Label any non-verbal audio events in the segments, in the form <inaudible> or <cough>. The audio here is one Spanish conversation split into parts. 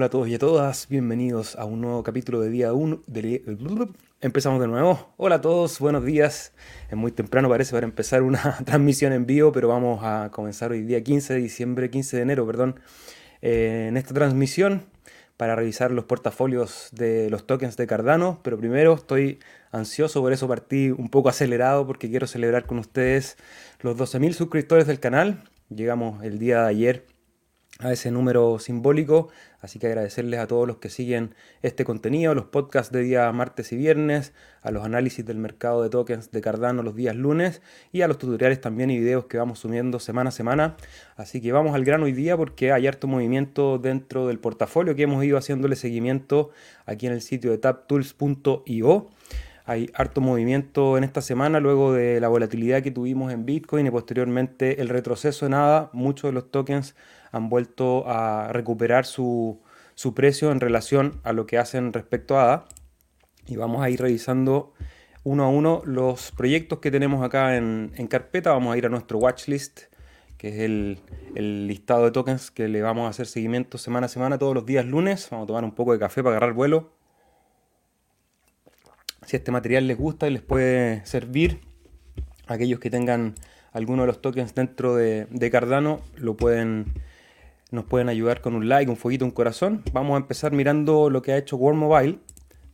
Hola a todos y a todas, bienvenidos a un nuevo capítulo de día 1. Empezamos de nuevo. Hola a todos, buenos días. Es muy temprano parece para empezar una <laughs> transmisión en vivo, pero vamos a comenzar hoy día 15 de diciembre, 15 de enero, perdón, eh, en esta transmisión para revisar los portafolios de los tokens de Cardano. Pero primero estoy ansioso, por eso partí un poco acelerado porque quiero celebrar con ustedes los 12.000 suscriptores del canal. Llegamos el día de ayer a ese número simbólico. Así que agradecerles a todos los que siguen este contenido, los podcasts de día martes y viernes, a los análisis del mercado de tokens de Cardano los días lunes y a los tutoriales también y videos que vamos subiendo semana a semana. Así que vamos al grano hoy día porque hay harto movimiento dentro del portafolio que hemos ido haciéndole seguimiento aquí en el sitio de taptools.io. Hay harto movimiento en esta semana luego de la volatilidad que tuvimos en Bitcoin y posteriormente el retroceso de nada. Muchos de los tokens han vuelto a recuperar su, precio en relación a lo que hacen respecto a ADA. Y vamos a ir revisando uno a uno los proyectos que tenemos acá en, carpeta. Vamos a ir a nuestro watchlist, que es el, el, listado de tokens que le vamos a hacer seguimiento semana a semana todos los días lunes. Vamos a tomar un poco de café para agarrar vuelo. Si este material les gusta y les puede servir, aquellos que tengan alguno de los tokens dentro de, de Cardano lo pueden nos pueden ayudar con un like, un fueguito, un corazón. Vamos a empezar mirando lo que ha hecho World Mobile,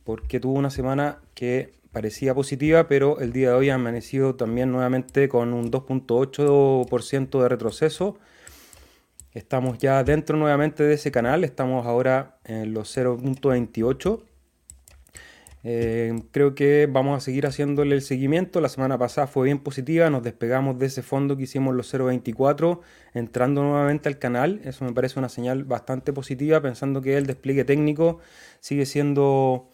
porque tuvo una semana que parecía positiva, pero el día de hoy ha amanecido también nuevamente con un 2.8% de retroceso. Estamos ya dentro nuevamente de ese canal, estamos ahora en los 0.28 eh, creo que vamos a seguir haciéndole el seguimiento. La semana pasada fue bien positiva, nos despegamos de ese fondo que hicimos los 0.24, entrando nuevamente al canal. Eso me parece una señal bastante positiva, pensando que el despliegue técnico sigue siendo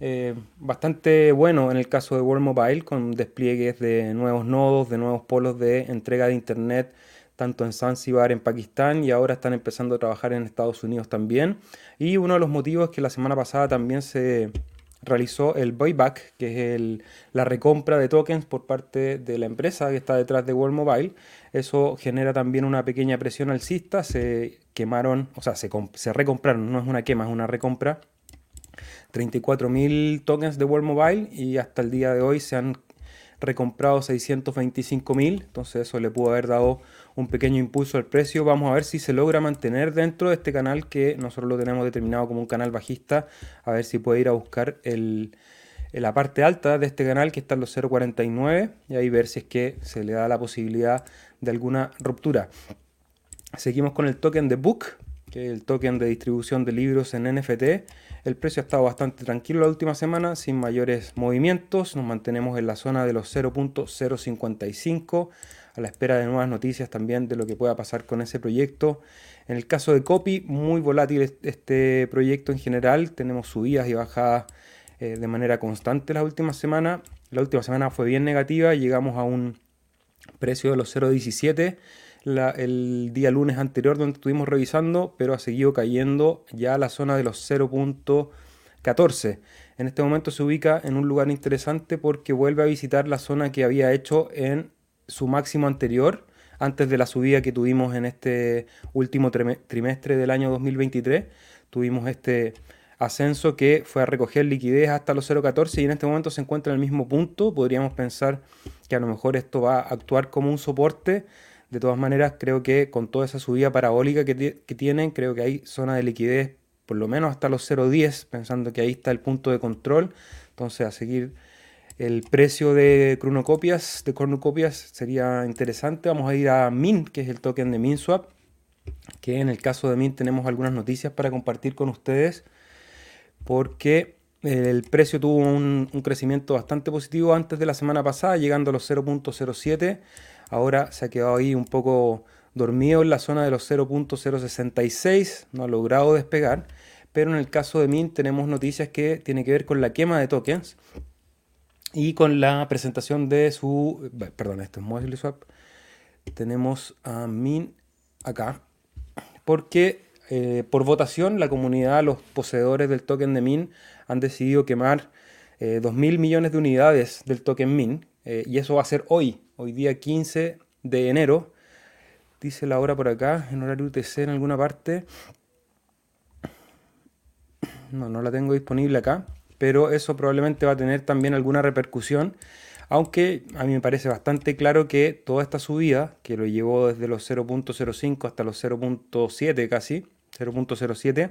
eh, bastante bueno en el caso de World Mobile, con despliegues de nuevos nodos, de nuevos polos de entrega de Internet tanto en Zanzibar, en Pakistán, y ahora están empezando a trabajar en Estados Unidos también. Y uno de los motivos es que la semana pasada también se realizó el buyback, que es la recompra de tokens por parte de la empresa que está detrás de World Mobile. Eso genera también una pequeña presión alcista. Se quemaron, o sea, se, se recompraron, no es una quema, es una recompra. 34.000 tokens de World Mobile y hasta el día de hoy se han recomprado 625.000. Entonces eso le pudo haber dado un pequeño impulso al precio. Vamos a ver si se logra mantener dentro de este canal que nosotros lo tenemos determinado como un canal bajista. A ver si puede ir a buscar el, la parte alta de este canal que está en los 0.49 y ahí ver si es que se le da la posibilidad de alguna ruptura. Seguimos con el token de Book, que es el token de distribución de libros en NFT. El precio ha estado bastante tranquilo la última semana, sin mayores movimientos. Nos mantenemos en la zona de los 0.055 a la espera de nuevas noticias también de lo que pueda pasar con ese proyecto. En el caso de Copy, muy volátil este proyecto en general, tenemos subidas y bajadas eh, de manera constante las últimas semanas. La última semana fue bien negativa, llegamos a un precio de los 0.17 el día lunes anterior donde estuvimos revisando, pero ha seguido cayendo ya a la zona de los 0.14. En este momento se ubica en un lugar interesante porque vuelve a visitar la zona que había hecho en su máximo anterior, antes de la subida que tuvimos en este último trimestre del año 2023. Tuvimos este ascenso que fue a recoger liquidez hasta los 0.14 y en este momento se encuentra en el mismo punto. Podríamos pensar que a lo mejor esto va a actuar como un soporte. De todas maneras, creo que con toda esa subida parabólica que, que tienen, creo que hay zona de liquidez por lo menos hasta los 0.10, pensando que ahí está el punto de control. Entonces, a seguir el precio de cronocopias, de cornucopias sería interesante. Vamos a ir a Mint, que es el token de MintSwap, que en el caso de Mint tenemos algunas noticias para compartir con ustedes, porque el precio tuvo un, crecimiento bastante positivo antes de la semana pasada, llegando a los 0.07. Ahora se ha quedado ahí un poco dormido en la zona de los 0.066, no ha logrado despegar. Pero en el caso de Mint tenemos noticias que tienen que ver con la quema de tokens y con la presentación de su, perdón, esto es Mobile Swap, tenemos a Min acá, porque eh, por votación la comunidad, los poseedores del token de Min han decidido quemar eh, 2.000 millones de unidades del token Min, eh, y eso va a ser hoy, hoy día 15 de enero, dice la hora por acá, en horario UTC en alguna parte, no, no la tengo disponible acá, pero eso probablemente va a tener también alguna repercusión, aunque a mí me parece bastante claro que toda esta subida, que lo llevó desde los 0.05 hasta los 0.7 casi, 0.07,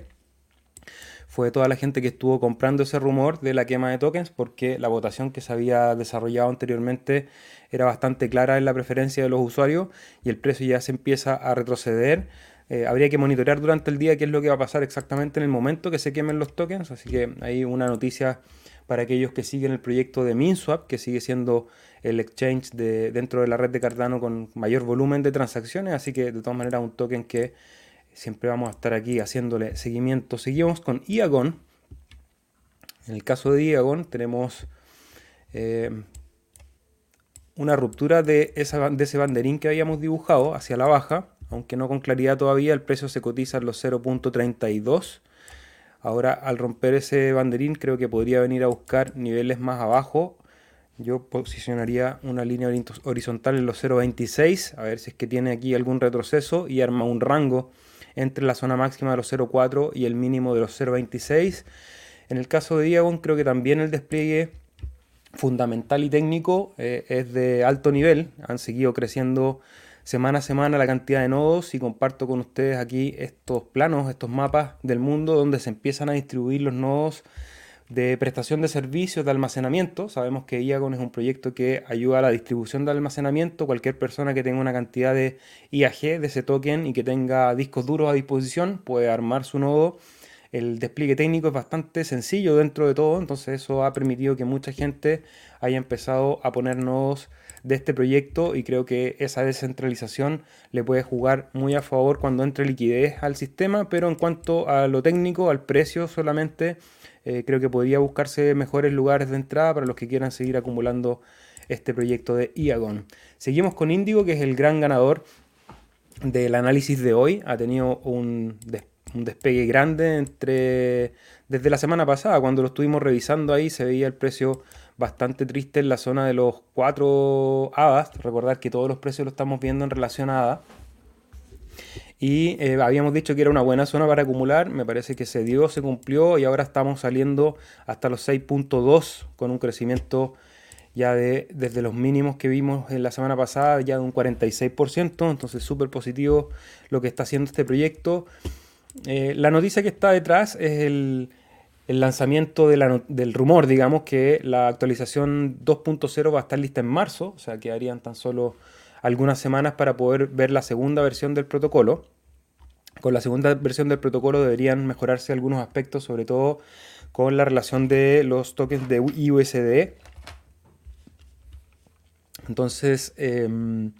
fue toda la gente que estuvo comprando ese rumor de la quema de tokens porque la votación que se había desarrollado anteriormente era bastante clara en la preferencia de los usuarios y el precio ya se empieza a retroceder. Eh, habría que monitorear durante el día qué es lo que va a pasar exactamente en el momento que se quemen los tokens, así que hay una noticia para aquellos que siguen el proyecto de MinSwap, que sigue siendo el exchange de, dentro de la red de Cardano con mayor volumen de transacciones, así que de todas maneras un token que siempre vamos a estar aquí haciéndole seguimiento. Seguimos con Iagon. En el caso de Iagon tenemos eh, una ruptura de, esa, de ese banderín que habíamos dibujado hacia la baja, aunque no con claridad todavía, el precio se cotiza en los 0.32. Ahora al romper ese banderín creo que podría venir a buscar niveles más abajo. Yo posicionaría una línea horizontal en los 0.26, a ver si es que tiene aquí algún retroceso y arma un rango entre la zona máxima de los 0,4 y el mínimo de los 0,26. En el caso de Diagon creo que también el despliegue fundamental y técnico eh, es de alto nivel. Han seguido creciendo semana a semana la cantidad de nodos y comparto con ustedes aquí estos planos, estos mapas del mundo donde se empiezan a distribuir los nodos de prestación de servicios de almacenamiento. Sabemos que IAGON es un proyecto que ayuda a la distribución de almacenamiento. Cualquier persona que tenga una cantidad de IAG de ese token y que tenga discos duros a disposición puede armar su nodo. El despliegue técnico es bastante sencillo dentro de todo, entonces eso ha permitido que mucha gente haya empezado a poner nodos de este proyecto y creo que esa descentralización le puede jugar muy a favor cuando entre liquidez al sistema, pero en cuanto a lo técnico, al precio solamente eh, creo que podría buscarse mejores lugares de entrada para los que quieran seguir acumulando este proyecto de Iagon. Seguimos con Indigo, que es el gran ganador del análisis de hoy. Ha tenido un, despegue grande entre desde la semana pasada, cuando lo estuvimos revisando ahí, se veía el precio bastante triste en la zona de los 4 hadas. Recordar que todos los precios los estamos viendo en relación a ADA. Y eh, habíamos dicho que era una buena zona para acumular, me parece que se dio, se cumplió y ahora estamos saliendo hasta los 6.2 con un crecimiento ya de desde los mínimos que vimos en la semana pasada, ya de un 46%, entonces súper positivo lo que está haciendo este proyecto. Eh, la noticia que está detrás es el, lanzamiento del rumor, digamos, que la actualización 2.0 va a estar lista en marzo, o sea, quedarían tan solo algunas semanas para poder ver la segunda versión del protocolo. Con la segunda versión del protocolo deberían mejorarse algunos aspectos, sobre todo con la relación de los tokens de IUSD. Entonces, em,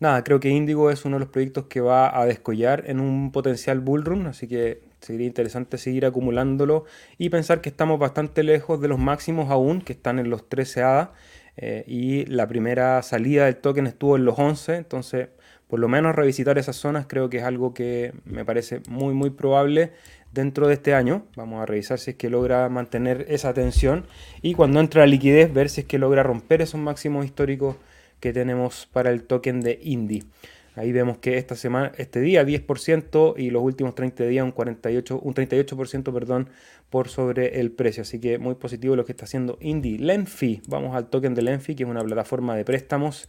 nada, creo que Indigo es uno de los proyectos que va a descollar en un potencial bullrun, así que sería interesante seguir acumulándolo y pensar que estamos bastante lejos de los máximos aún, que están en los 13 ADA eh, y la primera salida del token estuvo en los 11, entonces por lo menos revisitar esas zonas creo que es algo que me parece muy muy probable dentro de este año. Vamos a revisar si es que logra mantener esa tensión y cuando entra la liquidez ver si es que logra romper esos máximos históricos que tenemos para el token de Indie. Ahí vemos que esta semana, este día 10% y los últimos 30 días un, 48, un 38% perdón, por sobre el precio. Así que muy positivo lo que está haciendo Indie. Lenfi, vamos al token de Lenfi, que es una plataforma de préstamos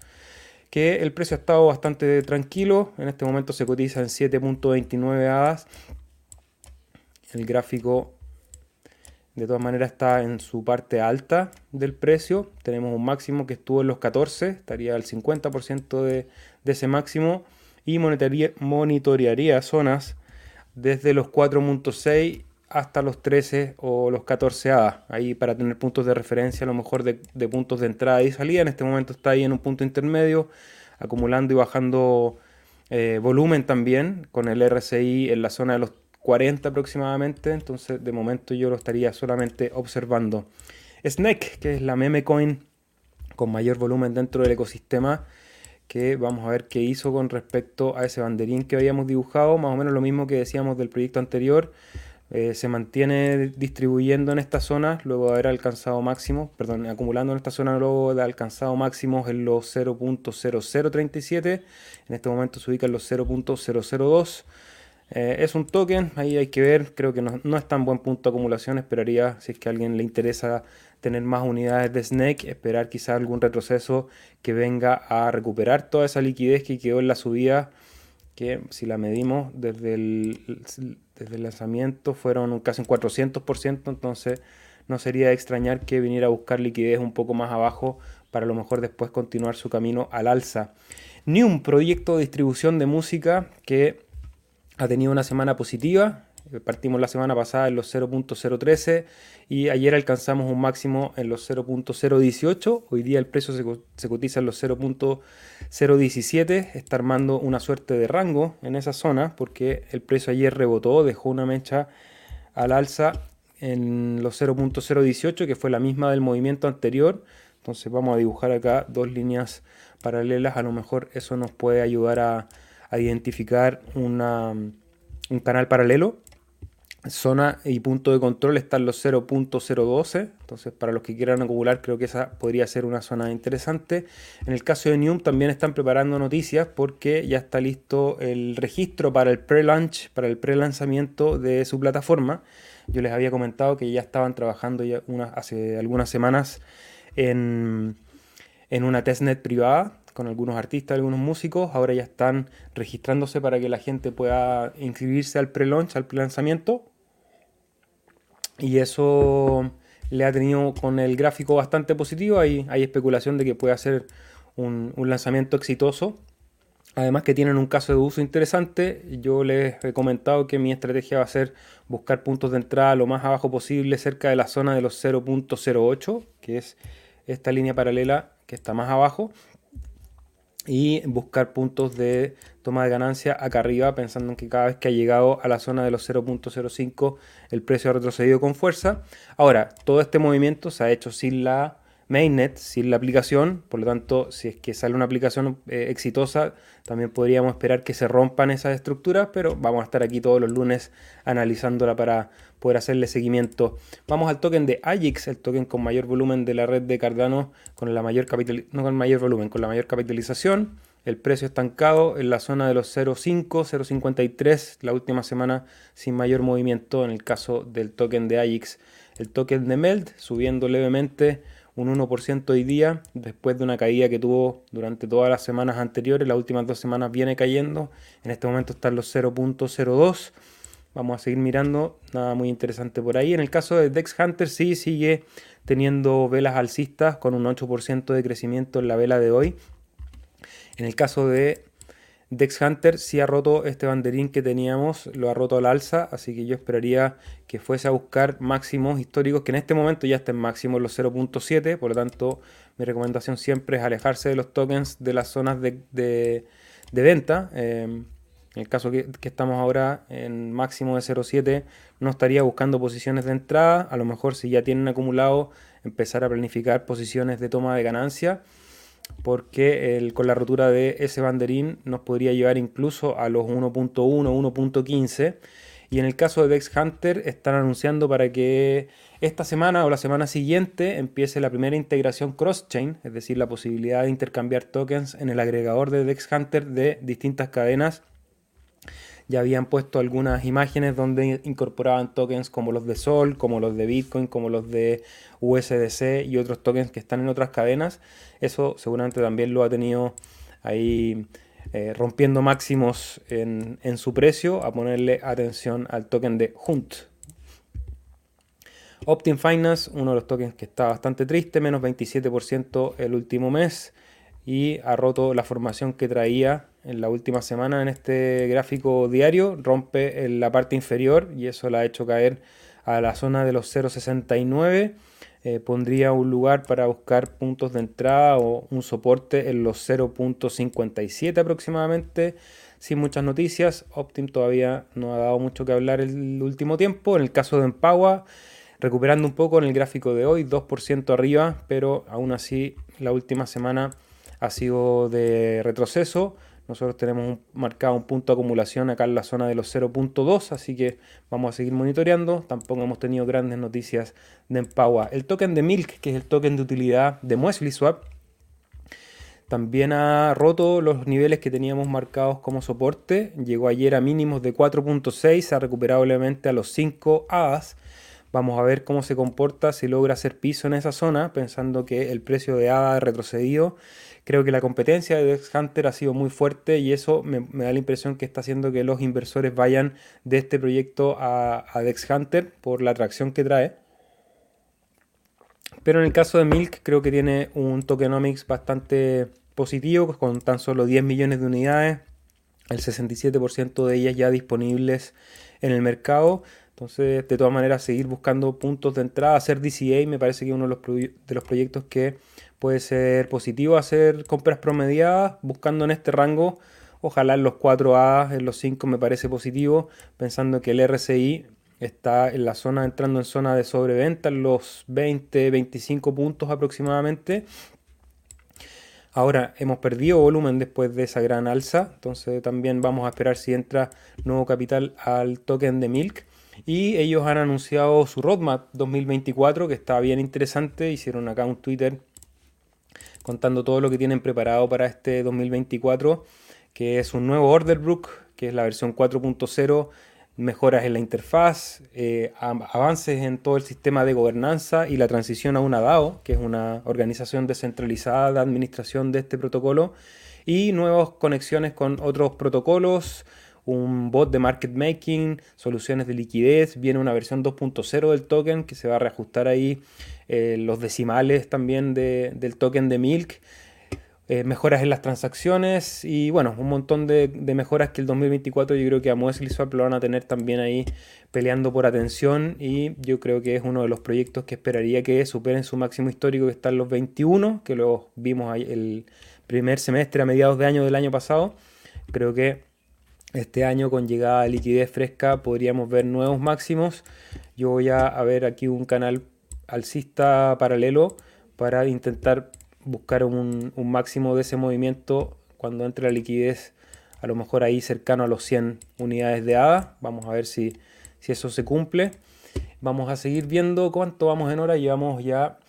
que el precio ha estado bastante tranquilo. En este momento se cotiza en 7.29 hadas. El gráfico de todas maneras está en su parte alta del precio. Tenemos un máximo que estuvo en los 14, estaría al 50% de, de, ese máximo. Y monitorearía zonas desde los 4.6 hasta los 13 o los 14 A. Ahí para tener puntos de referencia, a lo mejor de, puntos de entrada y salida. En este momento está ahí en un punto intermedio, acumulando y bajando eh, volumen también, con el RSI en la zona de los 40 aproximadamente. Entonces, de momento yo lo estaría solamente observando. Snake, que es la meme coin con mayor volumen dentro del ecosistema que vamos a ver qué hizo con respecto a ese banderín que habíamos dibujado, más o menos lo mismo que decíamos del proyecto anterior, eh, se mantiene distribuyendo en esta zona luego de haber alcanzado máximos, perdón, acumulando en esta zona luego de alcanzado máximos en los 0.0037, en este momento se ubica en los 0.002. Eh, es un token, ahí hay que ver, creo que no, es tan buen punto de acumulación, esperaría, si es que a alguien le interesa tener más unidades de Snake, esperar quizá algún retroceso que venga a recuperar toda esa liquidez que quedó en la subida, que si la medimos desde el, desde lanzamiento fueron casi un 400%, entonces no sería extrañar que viniera a buscar liquidez un poco más abajo para a lo mejor después continuar su camino al alza. Ni un proyecto de distribución de música que ha tenido una semana positiva. Partimos la semana pasada en los 0.013 y ayer alcanzamos un máximo en los 0.018. Hoy día el precio se, cotiza en los 0.017. Está armando una suerte de rango en esa zona porque el precio ayer rebotó, dejó una mecha al alza en los 0.018 que fue la misma del movimiento anterior. Entonces vamos a dibujar acá dos líneas paralelas. A lo mejor eso nos puede ayudar a a identificar un canal paralelo. Zona y punto de control están los 0.012, entonces para los que quieran acumular creo que esa podría ser una zona interesante. En el caso de Neum también están preparando noticias porque ya está listo el registro para el pre-launch, para el pre-lanzamiento de su plataforma. Yo les había comentado que ya estaban trabajando ya hace algunas semanas en, en una testnet privada con algunos artistas, algunos músicos, ahora ya están registrándose para que la gente pueda inscribirse al pre-launch, al pre-lanzamiento. Y eso le ha tenido con el gráfico bastante positivo. Hay, especulación de que pueda ser un, un lanzamiento exitoso. Además que tienen un caso de uso interesante. Yo les he comentado que mi estrategia va a ser buscar puntos de entrada lo más abajo posible, cerca de la zona de los 0.08, que es esta línea paralela que está más abajo y buscar puntos de toma de ganancia acá arriba, pensando en que cada vez que ha llegado a la zona de los 0.05 el precio ha retrocedido con fuerza. Ahora, todo este movimiento se ha hecho sin la mainnet, sin la aplicación, por lo tanto, si es que sale una aplicación eh, exitosa, también podríamos esperar que se rompan esas estructuras, pero vamos a estar aquí todos los lunes analizándola para poder hacerle seguimiento. Vamos al token de AJIX, el token con mayor volumen de la red de Cardano, con la mayor capital, no con mayor volumen, con la mayor capitalización. El precio estancado en la zona de los 0.5, 0.53, la última semana sin mayor movimiento en el caso del token de AJIX. El token de MELT subiendo levemente un 1% hoy día, después de una caída que tuvo durante todas las semanas anteriores, las últimas dos semanas viene cayendo, en este momento están los 0.02 Vamos a seguir mirando, nada muy interesante por ahí. En el caso de Dex Hunter sí sigue teniendo velas alcistas con un 8% de crecimiento en la vela de hoy. En el caso de Dex Hunter sí ha roto este banderín que teníamos, lo ha roto al alza, así que yo esperaría que fuese a buscar máximos históricos, que en este momento ya estén máximos los 0.7, por lo tanto mi recomendación siempre es alejarse de los tokens de las zonas de, venta. Eh, en el caso que, estamos ahora en máximo de 0.7, no estaría buscando posiciones de entrada. A lo mejor si ya tienen acumulado, empezar a planificar posiciones de toma de ganancia. Porque con la rotura de ese banderín nos podría llevar incluso a los 1.1, 1.15. Y en el caso de Dex Hunter están anunciando para que esta semana o la semana siguiente empiece la primera integración cross-chain, es decir, la posibilidad de intercambiar tokens en el agregador de Dex Hunter de distintas cadenas ya habían puesto algunas imágenes donde incorporaban tokens como los de Sol, como los de Bitcoin, como los de USDC y otros tokens que están en otras cadenas. Eso seguramente también lo ha tenido ahí eh, rompiendo máximos en, en, su precio, a ponerle atención al token de Hunt. Optim Finance, uno de los tokens que está bastante triste, menos 27% el último mes y ha roto la formación que traía en la última semana en este gráfico diario, rompe en la parte inferior y eso la ha hecho caer a la zona de los 0.69. Eh, pondría un lugar para buscar puntos de entrada o un soporte en los 0.57 aproximadamente. Sin muchas noticias, Optim todavía no ha dado mucho que hablar el último tiempo. En el caso de Empower, recuperando un poco en el gráfico de hoy, 2% arriba, pero aún así la última semana ha sido de retroceso. Nosotros tenemos marcado un punto de acumulación acá en la zona de los 0.2, así que vamos a seguir monitoreando. Tampoco hemos tenido grandes noticias de Empower. El token de Milk, que es el token de utilidad de Muesli Swap, también ha roto los niveles que teníamos marcados como soporte. Llegó ayer a mínimos de 4.6, se ha recuperado levemente a los 5 ADAS. Vamos a ver cómo se comporta, si logra hacer piso en esa zona, pensando que el precio de ADA ha retrocedido. Creo que la competencia de Dex Hunter ha sido muy fuerte y eso me, da la impresión que está haciendo que los inversores vayan de este proyecto a, a Dex Hunter por la atracción que trae. Pero en el caso de Milk creo que tiene un tokenomics bastante positivo, con tan solo 10 millones de unidades, el 67% de ellas ya disponibles en el mercado. Entonces, de todas maneras, seguir buscando puntos de entrada, hacer DCA me parece que uno de los, de los proyectos que puede ser positivo, hacer compras promediadas, buscando en este rango, ojalá en los 4A, en los 5 me parece positivo, pensando que el RSI está en la zona, entrando en zona de sobreventa, en los 20, 25 puntos aproximadamente. Ahora hemos perdido volumen después de esa gran alza, entonces también vamos a esperar si entra nuevo capital al token de Milk. Y ellos han anunciado su roadmap 2024, que está bien interesante. Hicieron acá un Twitter contando todo lo que tienen preparado para este 2024, que es un nuevo order book, que es la versión 4.0 mejoras en la interfaz, eh, avances en todo el sistema de gobernanza y la transición a una DAO, que es una organización descentralizada de administración de este protocolo, y nuevas conexiones con otros protocolos, un bot de market making, soluciones de liquidez, viene una versión 2.0 del token que se va a reajustar ahí eh, los decimales también del token de Milk. Eh, mejoras en las transacciones y bueno, un montón de, mejoras que el 2024 yo creo que a Muesli Swap lo van a tener también ahí peleando por atención y yo creo que es uno de los proyectos que esperaría que superen su máximo histórico que está en los 21, que lo vimos el primer semestre a mediados de año del año pasado. Creo que este año con llegada de liquidez fresca podríamos ver nuevos máximos. Yo voy a, ver aquí un canal alcista paralelo para intentar buscar un, máximo de ese movimiento cuando entre la liquidez, a lo mejor ahí cercano a los 100 unidades de ADA. Vamos a ver si, si eso se cumple. Vamos a seguir viendo cuánto vamos en hora. Llevamos ya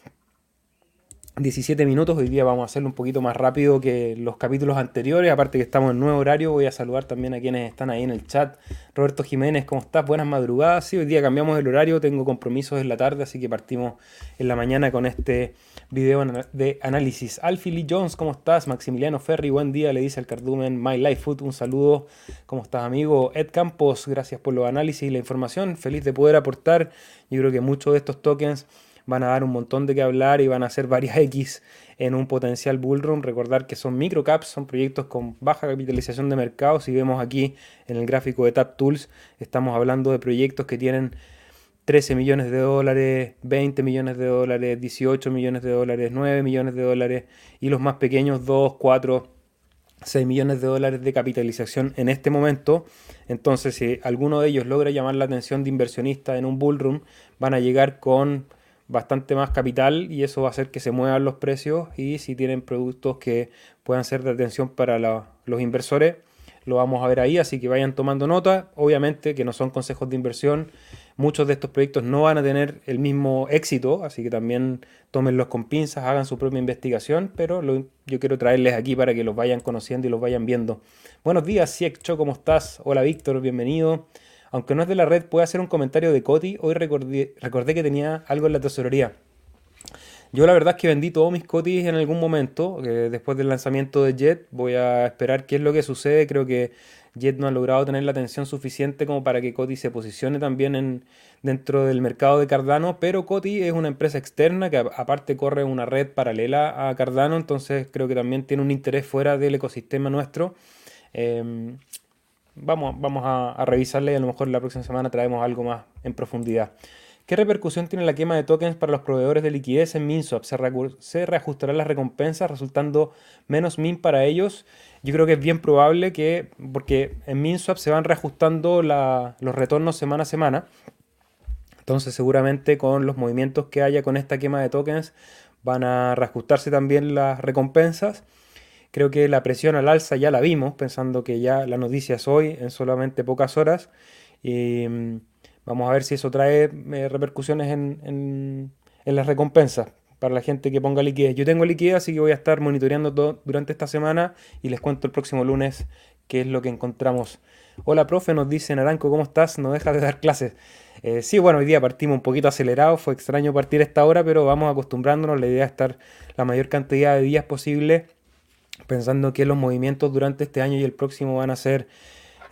17 minutos. Hoy día vamos a hacerlo un poquito más rápido que los capítulos anteriores. Aparte que estamos en nuevo horario, voy a saludar también a quienes están ahí en el chat. Roberto Jiménez, ¿cómo estás? Buenas madrugadas. Sí, hoy día cambiamos el horario, tengo compromisos en la tarde, así que partimos en la mañana con este video de análisis. Alfie Lee Jones, ¿cómo estás? Maximiliano Ferri, buen día, le dice al cardumen My Life Food. Un saludo, ¿cómo estás, amigo? Ed Campos, gracias por los análisis y la información. Feliz de poder aportar. Yo creo que muchos de estos tokens van a dar un montón de qué hablar y van a ser varias <laughs> X en un potencial bullrun. Recordar que son microcaps, son proyectos con baja capitalización de mercado. Si vemos aquí en el gráfico de Tap Tools, estamos hablando de proyectos que tienen 13 millones de dólares, 20 millones de dólares, 18 millones de dólares, 9 millones de dólares y los más pequeños 2, 4, 6 millones de dólares de capitalización en este momento. Entonces, si alguno de ellos logra llamar la atención de inversionistas en un bullrun, van a llegar con bastante más capital y eso va a hacer que se muevan los precios y si tienen productos que puedan ser de atención para los inversores, lo vamos a ver ahí, así que vayan tomando nota. Obviamente que no son consejos de inversión, muchos de estos proyectos no van a tener el mismo éxito, así que también tómenlos con pinzas, hagan su propia investigación, pero yo quiero traerles aquí para que los vayan conociendo y los vayan viendo. Buenos días, Siekcho, ¿cómo estás? Hola Víctor, bienvenido. Aunque no es de la red, puede hacer un comentario de Coti. Hoy recordé, que tenía algo en la tesorería. Yo la verdad es que vendí todos mis cotis en algún momento, después del lanzamiento de Jet. Voy a esperar qué es lo que sucede. Creo que Jet no ha logrado tener la atención suficiente como para que Coti se posicione también en, dentro del mercado de Cardano, pero Coti es una empresa externa que aparte corre una red paralela a Cardano, entonces creo que también tiene un interés fuera del ecosistema nuestro. Em, Vamos, vamos a, revisarla y a lo mejor la próxima semana traemos algo más en profundidad. ¿Qué repercusión tiene la quema de tokens para los proveedores de liquidez en MinSwap? ¿Se, ¿Se reajustarán las recompensas resultando menos min para ellos? Yo creo que es bien probable que, porque en MinSwap se van reajustando los retornos semana a semana. Entonces seguramente con los movimientos que haya con esta quema de tokens van a reajustarse también las recompensas. Creo que la presión al alza ya la vimos, pensando que ya la noticia es hoy, en solamente pocas horas. Y mm, vamos a ver si eso trae eh, repercusiones en, en, las recompensas. para la gente que ponga liquidez. Yo tengo liquidez, así que voy a estar monitoreando todo durante esta semana y les cuento el próximo lunes qué es lo que encontramos. Hola, profe, nos dice Naranco, ¿cómo estás? No dejas de dar clases. Eh, sí, bueno, hoy día partimos un poquito acelerados, fue extraño partir esta hora, pero vamos acostumbrándonos. La idea es estar la mayor cantidad de días posible, pensando que los movimientos durante este año y el próximo van a ser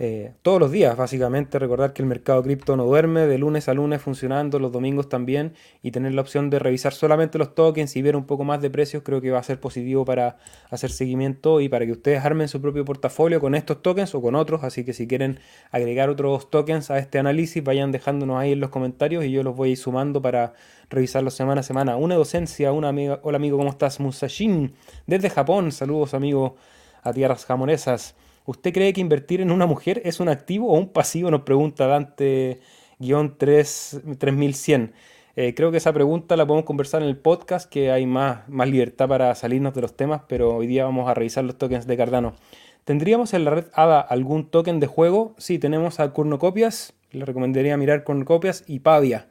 eh, todos los días, básicamente. Recordar que el mercado cripto no duerme, de lunes a lunes funcionando, los domingos también, y tener la opción de revisar solamente los tokens y ver un poco más de precios, creo que va a ser positivo para hacer seguimiento y para que ustedes armen su propio portafolio con estos tokens o con otros. Así que si quieren agregar otros tokens a este análisis, vayan dejándonos ahí en los comentarios y yo los voy sumando para revisarlos semana a semana. Una docencia, una amiga. Hola amigo, ¿cómo estás? Musashin, desde Japón. Saludos amigo a tierras japonesas. ¿Usted cree que invertir en una mujer es un activo o un pasivo? Nos pregunta Dante-3100. Eh, creo que esa pregunta la podemos conversar en el podcast, que hay más, más libertad para salirnos de los temas, pero hoy día vamos a revisar los tokens de Cardano. ¿Tendríamos en la red ADA algún token de juego? Sí, tenemos a Cornucopias, le recomendaría mirar Cornucopias y Pavia.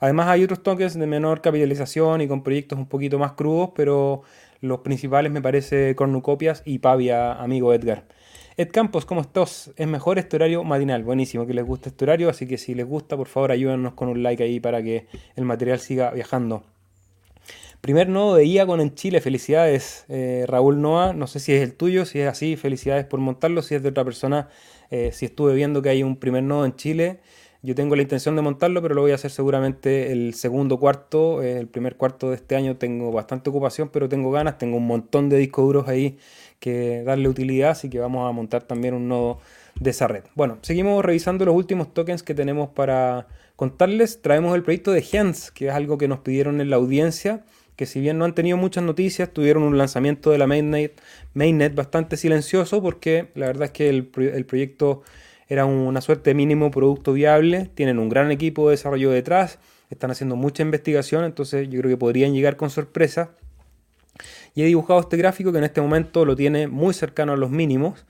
Además hay otros tokens de menor capitalización y con proyectos un poquito más crudos, pero los principales me parece Cornucopias y Pavia, amigo Edgar. Ed Campos, ¿cómo estás? Es mejor este horario matinal. Buenísimo que les guste este horario, así que si les gusta, por favor ayúdenos con un like ahí para que el material siga viajando. Primer nodo de IACON en Chile, felicidades eh, Raúl Noa, no sé si es el tuyo, si es así, felicidades por montarlo, si es de otra persona, eh, si estuve viendo que hay un primer nodo en Chile, yo tengo la intención de montarlo, pero lo voy a hacer seguramente el segundo cuarto, eh, el primer cuarto de este año tengo bastante ocupación, pero tengo ganas, tengo un montón de discos duros ahí que darle utilidad, así que vamos a montar también un nodo de esa red. Bueno, seguimos revisando los últimos tokens que tenemos para contarles. Traemos el proyecto de Gens, que es algo que nos pidieron en la audiencia, que si bien no han tenido muchas noticias, tuvieron un lanzamiento de la mainnet, mainnet bastante silencioso, porque la verdad es que el, el proyecto era una suerte de mínimo producto viable, tienen un gran equipo de desarrollo detrás, están haciendo mucha investigación, entonces yo creo que podrían llegar con sorpresa. Y he dibujado este gráfico que en este momento lo tiene muy cercano a los mínimos,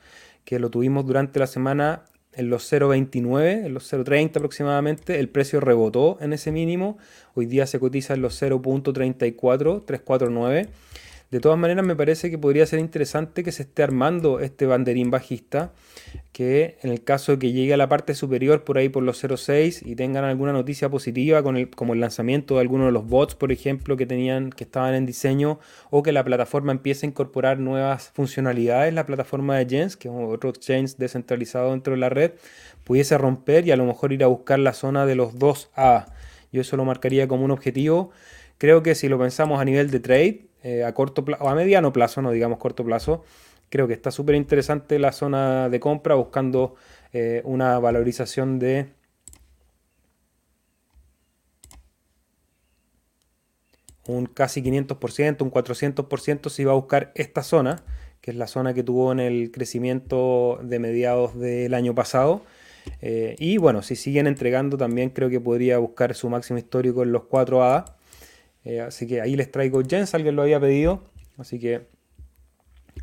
que lo tuvimos durante la semana en los 0.29, en los 0.30 aproximadamente, el precio rebotó en ese mínimo, hoy día se cotiza en los 0.34, 349. De todas maneras, me parece que podría ser interesante que se esté armando este banderín bajista, que en el caso de que llegue a la parte superior por ahí por los 0.6 y tengan alguna noticia positiva con el, como el lanzamiento de algunos de los bots, por ejemplo, que tenían, que estaban en diseño, o que la plataforma empiece a incorporar nuevas funcionalidades, la plataforma de Gens, que es otro exchange descentralizado dentro de la red, pudiese romper y a lo mejor ir a buscar la zona de los 2A. Yo eso lo marcaría como un objetivo. Creo que si lo pensamos a nivel de trade, eh, a corto plazo, o a mediano plazo, no digamos corto plazo, creo que está súper interesante la zona de compra buscando eh, una valorización de un casi 500%, un 400% si va a buscar esta zona, que es la zona que tuvo en el crecimiento de mediados del año pasado. Eh, y bueno, si siguen entregando también creo que podría buscar su máximo histórico en los 4A. Eh, así que ahí les traigo Jens, alguien lo había pedido, así que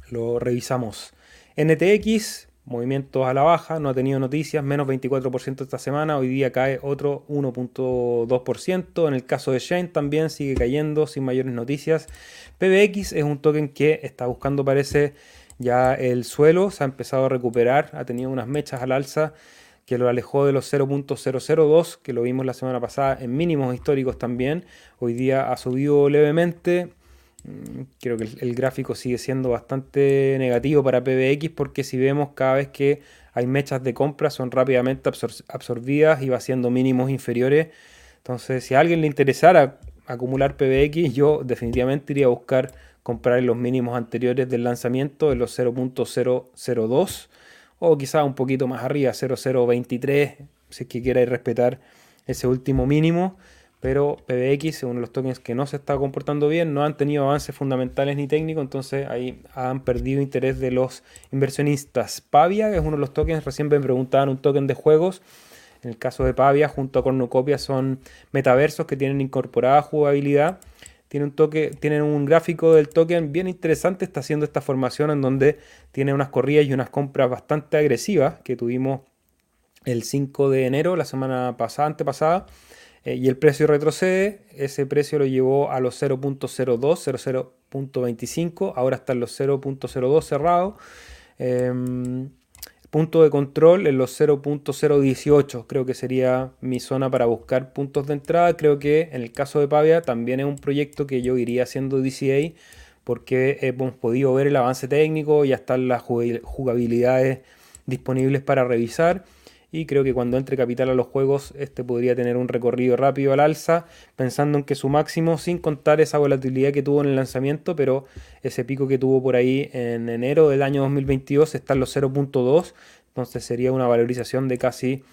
lo revisamos. NTX, movimientos a la baja, no ha tenido noticias, menos 24% esta semana, hoy día cae otro 1.2%. En el caso de Shane también sigue cayendo sin mayores noticias. PBX es un token que está buscando, parece, ya el suelo, se ha empezado a recuperar, ha tenido unas mechas al alza que lo alejó de los 0.002, que lo vimos la semana pasada en mínimos históricos también. Hoy día ha subido levemente. Mm, creo que el, gráfico sigue siendo bastante negativo para PBX porque si vemos cada vez que hay mechas de compra son rápidamente absorbidas y va siendo mínimos inferiores. Entonces, si a alguien le interesara acumular PBX, yo definitivamente iría a buscar comprar en los mínimos anteriores del lanzamiento de los 0.002 o quizá un poquito más arriba, 0023, si es que quiera respetar ese último mínimo. Pero PBX, según los tokens que no se está comportando bien, no han tenido avances fundamentales ni técnicos, entonces ahí han perdido interés de los inversionistas. Pavia, es uno de los tokens, recién me preguntaban un token de juegos. En el caso de Pavia, junto a Cornucopia, son metaversos que tienen incorporada jugabilidad tiene un toque, tienen un gráfico del token bien interesante, está haciendo esta formación en donde tiene unas corridas y unas compras bastante agresivas que tuvimos el 5 de enero, la semana pasada, antepasada, eh, y el precio retrocede, ese precio lo llevó a los 0.02, 0.25, ahora está en los 0.02 cerrado. Em, punto de control en los 0.018, creo que sería mi zona para buscar puntos de entrada. Creo que en el caso de Pavia también es un proyecto que yo iría haciendo DCA porque hemos podido ver el avance técnico, ya están las jugabilidades disponibles para revisar y creo que cuando entre capital a los juegos este podría tener un recorrido rápido al alza, pensando en que su máximo, sin contar esa volatilidad que tuvo en el lanzamiento, pero ese pico que tuvo por ahí en enero del año 2022 está en los 0.2, entonces sería una valorización de casi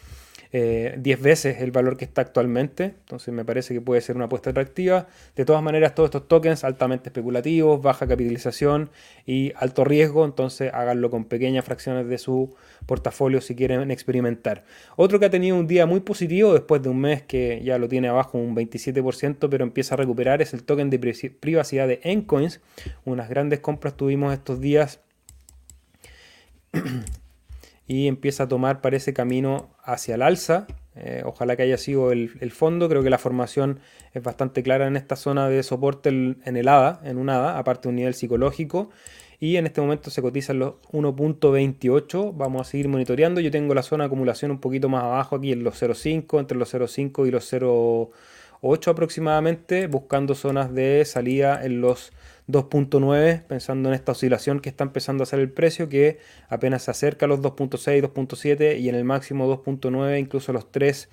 10 eh, veces el valor que está actualmente. Entonces me parece que puede ser una apuesta atractiva. De todas maneras, todos estos tokens altamente especulativos, baja capitalización y alto riesgo, entonces háganlo con pequeñas fracciones de su portafolio si quieren experimentar. Otro que ha tenido un día muy positivo después de un mes que ya lo tiene abajo un 27%, pero empieza a recuperar, es el token de privacidad de Encoins. Unas grandes compras tuvimos estos días y empieza a tomar, parece, camino hacia el alza. Eh, ojalá que haya sido el, fondo. Creo que la formación es bastante clara en esta zona de soporte en el ADA, en un ADA, aparte de un nivel psicológico. Y en este momento se cotizan los 1.28. Vamos a seguir monitoreando. Yo tengo la zona de acumulación un poquito más abajo aquí en los 0.5, entre los 0.5 y los 0.8 aproximadamente, buscando zonas de salida en los 2.9, pensando en esta oscilación que está empezando a hacer el precio, que apenas se acerca a los 2.6, 2.7 y en el máximo 2.9, incluso los 3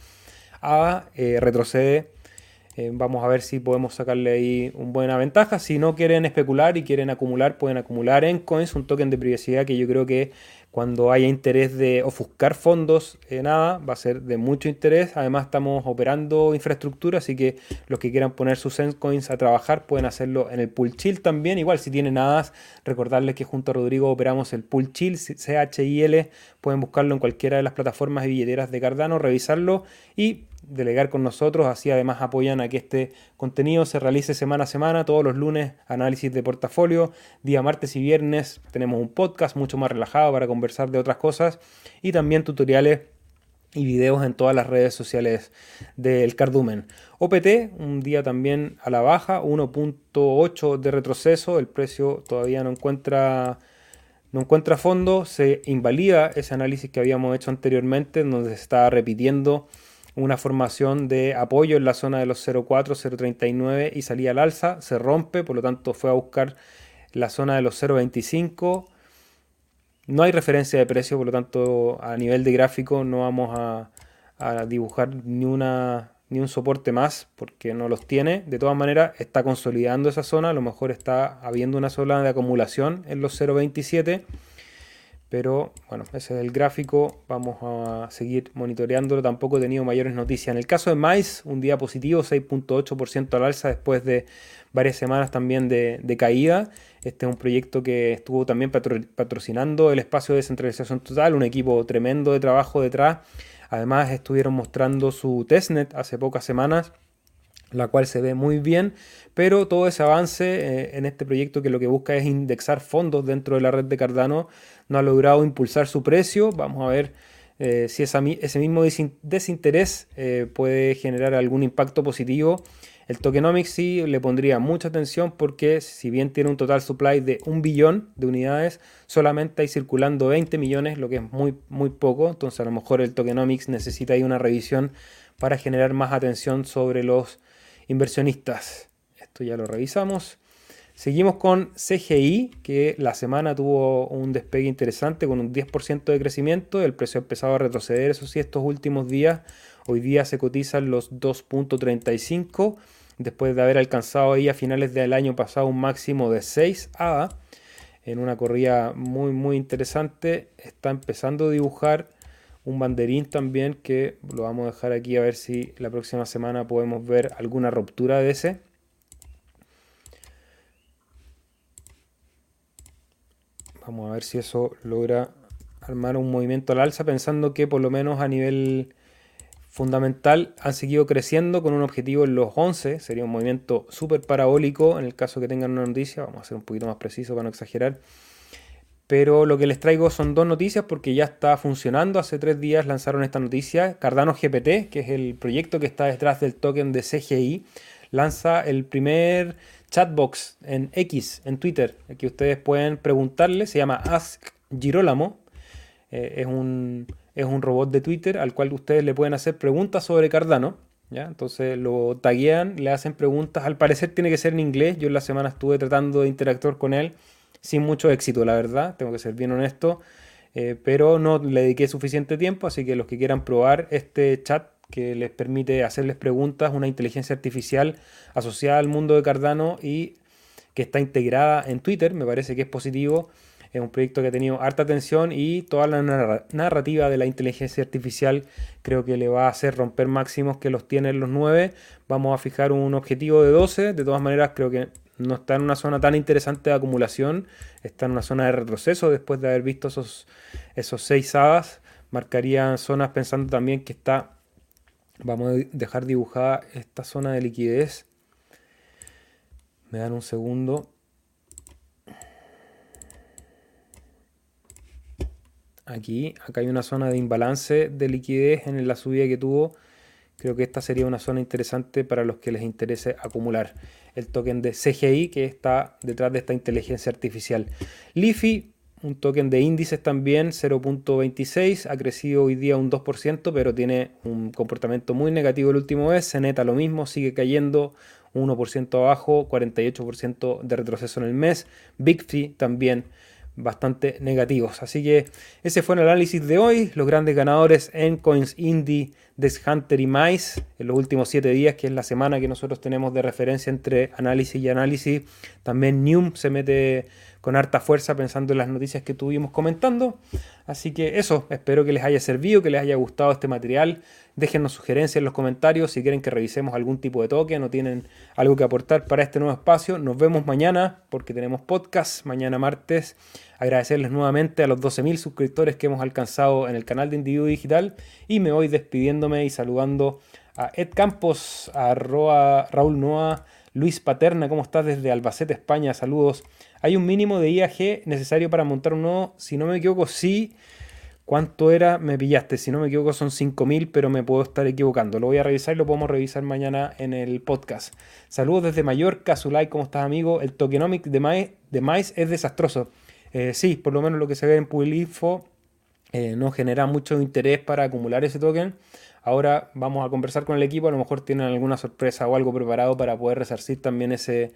a eh, retrocede. Eh, vamos a ver si podemos sacarle ahí una buena ventaja. Si no quieren especular y quieren acumular, pueden acumular en coins, un token de privacidad que yo creo que cuando haya interés de ofuscar fondos, eh, nada, va a ser de mucho interés. Además estamos operando infraestructura, así que los que quieran poner sus coins a trabajar pueden hacerlo en el Pool Chill también. Igual si tienen nada, recordarles que junto a Rodrigo operamos el Pool Chill, CHIL, pueden buscarlo en cualquiera de las plataformas y billeteras de Cardano, revisarlo y delegar con nosotros, así además apoyan a que este contenido se realice semana a semana, todos los lunes análisis de portafolio, día martes y viernes tenemos un podcast mucho más relajado para conversar de otras cosas y también tutoriales y videos en todas las redes sociales del Cardumen. OPT, un día también a la baja, 1.8 de retroceso, el precio todavía no encuentra no encuentra fondo, se invalida ese análisis que habíamos hecho anteriormente, donde se está repitiendo una formación de apoyo en la zona de los 0.4, 0.39 y salía al alza, se rompe, por lo tanto fue a buscar la zona de los 0.25. No hay referencia de precio, por lo tanto a nivel de gráfico no vamos a, dibujar ni, una, ni un soporte más porque no los tiene. De todas maneras está consolidando esa zona, a lo mejor está habiendo una zona de acumulación en los 0.27 pero bueno, ese es el gráfico, vamos a seguir monitoreándolo, tampoco he tenido mayores noticias. En el caso de Mais, un día positivo, 6.8% al alza después de varias semanas también de, caída. Este es un proyecto que estuvo también patrocinando el espacio de descentralización total, un equipo tremendo de trabajo detrás. Además estuvieron mostrando su testnet hace pocas semanas la cual se ve muy bien, pero todo ese avance eh, en este proyecto que lo que busca es indexar fondos dentro de la red de Cardano no ha logrado impulsar su precio. Vamos a ver eh, si ese mismo desinterés eh, puede generar algún impacto positivo. El tokenomics sí le pondría mucha atención porque si bien tiene un total supply de un billón de unidades, solamente hay circulando 20 millones, lo que es muy, muy poco. Entonces a lo mejor el tokenomics necesita ahí una revisión para generar más atención sobre los inversionistas. Esto ya lo revisamos. Seguimos con CGI, que la semana tuvo un despegue interesante con un 10% de crecimiento. El precio ha empezado a retroceder, eso sí, estos últimos días. Hoy día se cotizan los 2.35, después de haber alcanzado ahí a finales del año pasado un máximo de 6 A. En una corrida muy, muy interesante. Está empezando a dibujar un banderín también que lo vamos a dejar aquí a ver si la próxima semana podemos ver alguna ruptura de ese. Vamos a ver si eso logra armar un movimiento al alza pensando que por lo menos a nivel fundamental han seguido creciendo con un objetivo en los 11. Sería un movimiento súper parabólico en el caso que tengan una noticia. Vamos a ser un poquito más preciso para no exagerar Pero lo que les traigo son dos noticias porque ya está funcionando. Hace tres días lanzaron esta noticia. Cardano GPT, que es el proyecto que está detrás del token de CGI, lanza el primer chatbox en X, en Twitter, que ustedes pueden preguntarle. Se llama Ask Girolamo. Eh, es, un, es un robot de Twitter al cual ustedes le pueden hacer preguntas sobre Cardano. ¿ya? Entonces lo taguean, le hacen preguntas. Al parecer tiene que ser en inglés. Yo en la semana estuve tratando de interactuar con él sin mucho éxito, la verdad. Tengo que ser bien honesto. Eh, pero no le dediqué suficiente tiempo, así que los que quieran probar este chat que les permite hacerles preguntas, una inteligencia artificial asociada al mundo de Cardano y que está integrada en Twitter, me parece que es positivo. Es un proyecto que ha tenido harta atención y toda la narrativa de la inteligencia artificial creo que le va a hacer romper máximos que los tienen los 9. Vamos a fijar un objetivo de 12. De todas maneras, creo que no está en una zona tan interesante de acumulación. Está en una zona de retroceso después de haber visto esos, esos 6 hadas. Marcarían zonas pensando también que está Vamos a dejar dibujada esta zona de liquidez. Me dan un segundo. Aquí, acá hay una zona de imbalance de liquidez en la subida que tuvo. Creo que esta sería una zona interesante para los que les interese acumular el token de CGI que está detrás de esta inteligencia artificial. Lifi un token de índices también 0.26, ha crecido hoy día un 2%, pero tiene un comportamiento muy negativo el último mes. Ceneta lo mismo, sigue cayendo 1% abajo, 48% de retroceso en el mes. Bigtree también bastante negativos. Así que ese fue el análisis de hoy. Los grandes ganadores en Coins Indie, Desk Hunter y Mice en los últimos 7 días, que es la semana que nosotros tenemos de referencia entre análisis y análisis. También Neum se mete con harta fuerza pensando en las noticias que tuvimos comentando. Así que eso, espero que les haya servido, que les haya gustado este material. Déjennos sugerencias en los comentarios si quieren que revisemos algún tipo de token o tienen algo que aportar para este nuevo espacio. Nos vemos mañana porque tenemos podcast, mañana martes. Agradecerles nuevamente a los 12.000 suscriptores que hemos alcanzado en el canal de Individuo Digital y me voy despidiéndome y saludando a Ed Campos, a Raúl Noa, Luis Paterna, ¿cómo estás desde Albacete, España? Saludos. ¿Hay un mínimo de IAG necesario para montar un nodo? Si no me equivoco, sí. ¿Cuánto era? Me pillaste. Si no me equivoco, son 5.000, pero me puedo estar equivocando. Lo voy a revisar y lo podemos revisar mañana en el podcast. Saludos desde Mallorca. Zulay, ¿cómo estás, amigo? El tokenomic de Mais, de es desastroso. Eh, sí, por lo menos lo que se ve en Pubilinfo eh, no genera mucho interés para acumular ese token. Ahora vamos a conversar con el equipo, a lo mejor tienen alguna sorpresa o algo preparado para poder resarcir también ese,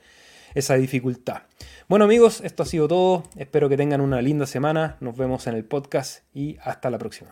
esa dificultad. Bueno amigos, esto ha sido todo, espero que tengan una linda semana, nos vemos en el podcast y hasta la próxima.